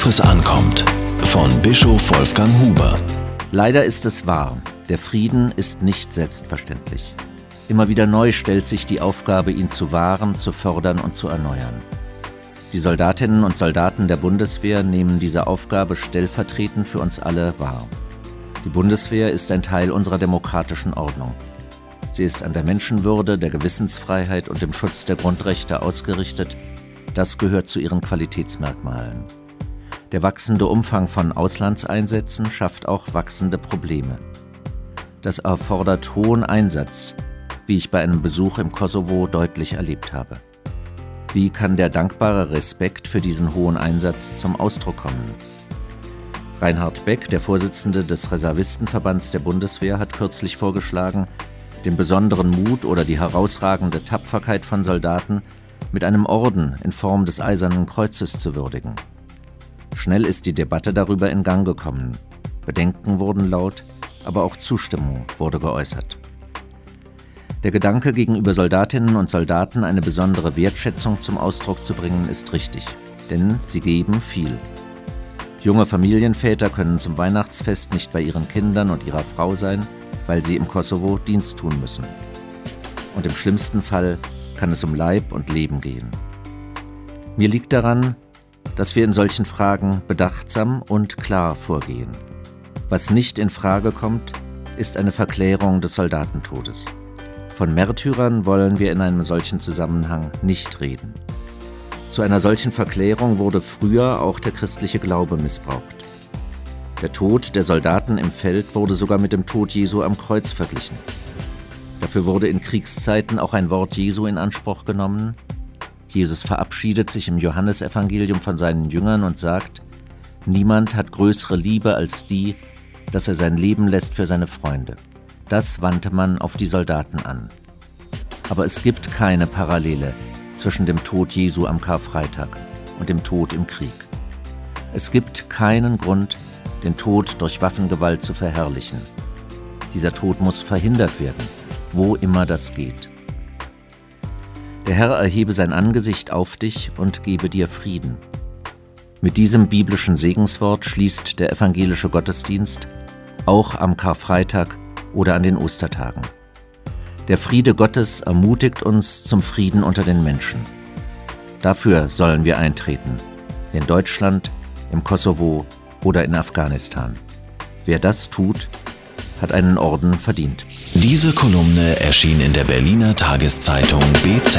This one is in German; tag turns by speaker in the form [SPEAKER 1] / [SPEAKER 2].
[SPEAKER 1] worauf es ankommt. Von Bischof Wolfgang Huber.
[SPEAKER 2] Leider ist es wahr, der Frieden ist nicht selbstverständlich. Immer wieder neu stellt sich die Aufgabe, ihn zu wahren, zu fördern und zu erneuern. Die Soldatinnen und Soldaten der Bundeswehr nehmen diese Aufgabe stellvertretend für uns alle wahr. Die Bundeswehr ist ein Teil unserer demokratischen Ordnung. Sie ist an der Menschenwürde, der Gewissensfreiheit und dem Schutz der Grundrechte ausgerichtet. Das gehört zu ihren Qualitätsmerkmalen. Der wachsende Umfang von Auslandseinsätzen schafft auch wachsende Probleme. Das erfordert hohen Einsatz, wie ich bei einem Besuch im Kosovo deutlich erlebt habe. Wie kann der dankbare Respekt für diesen hohen Einsatz zum Ausdruck kommen? Reinhard Beck, der Vorsitzende des Reservistenverbands der Bundeswehr, hat kürzlich vorgeschlagen, den besonderen Mut oder die herausragende Tapferkeit von Soldaten mit einem Orden in Form des Eisernen Kreuzes zu würdigen. Schnell ist die Debatte darüber in Gang gekommen. Bedenken wurden laut, aber auch Zustimmung wurde geäußert. Der Gedanke, gegenüber Soldatinnen und Soldaten eine besondere Wertschätzung zum Ausdruck zu bringen, ist richtig, denn sie geben viel. Junge Familienväter können zum Weihnachtsfest nicht bei ihren Kindern und ihrer Frau sein, weil sie im Kosovo Dienst tun müssen. Und im schlimmsten Fall kann es um Leib und Leben gehen. Mir liegt daran, dass wir in solchen Fragen bedachtsam und klar vorgehen. Was nicht in Frage kommt, ist eine Verklärung des Soldatentodes. Von Märtyrern wollen wir in einem solchen Zusammenhang nicht reden. Zu einer solchen Verklärung wurde früher auch der christliche Glaube missbraucht. Der Tod der Soldaten im Feld wurde sogar mit dem Tod Jesu am Kreuz verglichen. Dafür wurde in Kriegszeiten auch ein Wort Jesu in Anspruch genommen, Jesus verabschiedet sich im Johannesevangelium von seinen Jüngern und sagt, Niemand hat größere Liebe als die, dass er sein Leben lässt für seine Freunde. Das wandte man auf die Soldaten an. Aber es gibt keine Parallele zwischen dem Tod Jesu am Karfreitag und dem Tod im Krieg. Es gibt keinen Grund, den Tod durch Waffengewalt zu verherrlichen. Dieser Tod muss verhindert werden, wo immer das geht. Der Herr erhebe sein Angesicht auf dich und gebe dir Frieden. Mit diesem biblischen Segenswort schließt der evangelische Gottesdienst auch am Karfreitag oder an den Ostertagen. Der Friede Gottes ermutigt uns zum Frieden unter den Menschen. Dafür sollen wir eintreten, in Deutschland, im Kosovo oder in Afghanistan. Wer das tut, hat einen Orden verdient.
[SPEAKER 1] Diese Kolumne erschien in der Berliner Tageszeitung BZ.